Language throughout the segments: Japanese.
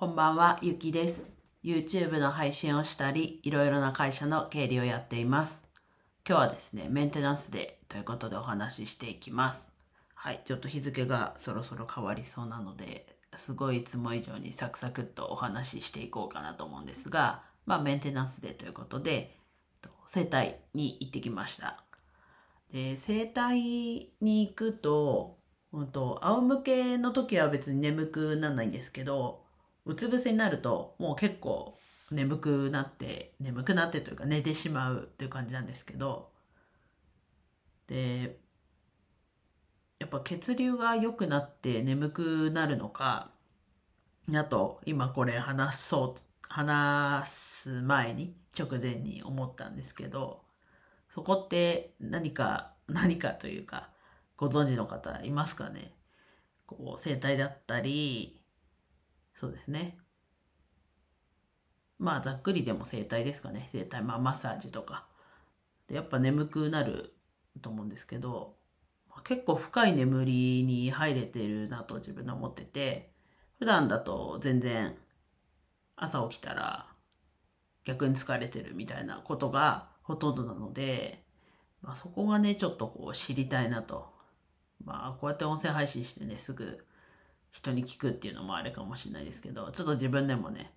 こんばんは、ゆきです。YouTube の配信をしたり、いろいろな会社の経理をやっています。今日はですね、メンテナンスデーということでお話ししていきます。はい、ちょっと日付がそろそろ変わりそうなので、すごいいつも以上にサクサクっとお話ししていこうかなと思うんですが、まあメンテナンスデーということで、整体に行ってきました。で、整体に行くと、本当仰向けの時は別に眠くならないんですけど、うつ伏せになるともう結構眠くなって、眠くなってというか寝てしまうっていう感じなんですけど、で、やっぱ血流が良くなって眠くなるのか、あと今これ話そう、話す前に直前に思ったんですけど、そこって何か、何かというか、ご存知の方いますかね？こう、整体だったり、そうですね。まあ、ざっくりでも整体ですかね。整体、まあ、マッサージとか。で、やっぱ眠くなると思うんですけど、結構深い眠りに入れてるなと自分で思ってて、普段だと全然朝起きたら逆に疲れてるみたいなことがほとんどなので、まあ、そこがね、ちょっとこう知りたいなと。まあ、こうやって音声配信してね、すぐ人に聞くっていうのもあれかもしれないですけど、ちょっと自分でもね、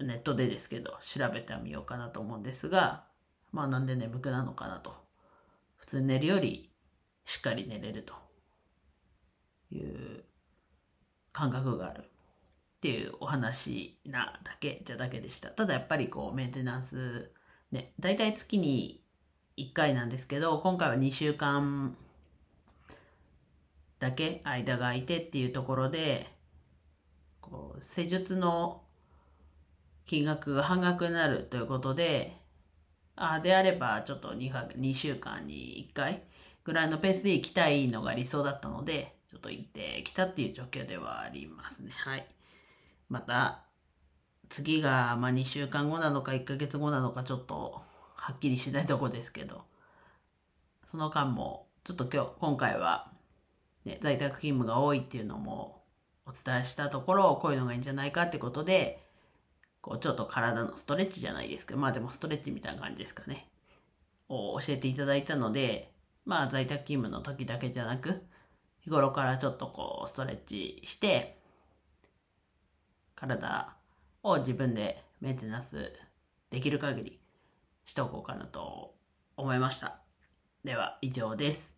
ネットでですけど、調べてみようかなと思うんですが、まあなんで眠くなのかなと。普通寝るよりしっかり寝れるという感覚があるっていうお話なだけじゃだけでした。ただやっぱりこうメンテナンスね、だいたい月に1回なんですけど、今回は2週間だけ間が空いてっていうところで、こう施術の金額が半額になるということで、あであればちょっと 2, 2週間に1回ぐらいのペースで行きたいのが理想だったので、ちょっと行ってきたっていう状況ではありますね。はい。また、次がまあ2週間後なのか1ヶ月後なのかちょっとはっきりしないとこですけど、その間もちょっと今日、今回は、ね、在宅勤務が多いっていうのもお伝えしたところ、こういうのがいいんじゃないかってことで、こうちょっと体のストレッチじゃないですけど、まあでもストレッチみたいな感じですかね。を教えていただいたので、まあ在宅勤務の時だけじゃなく、日頃からちょっとこうストレッチして、体を自分でメンテナンスできる限りしておこうかなと思いました。では以上です。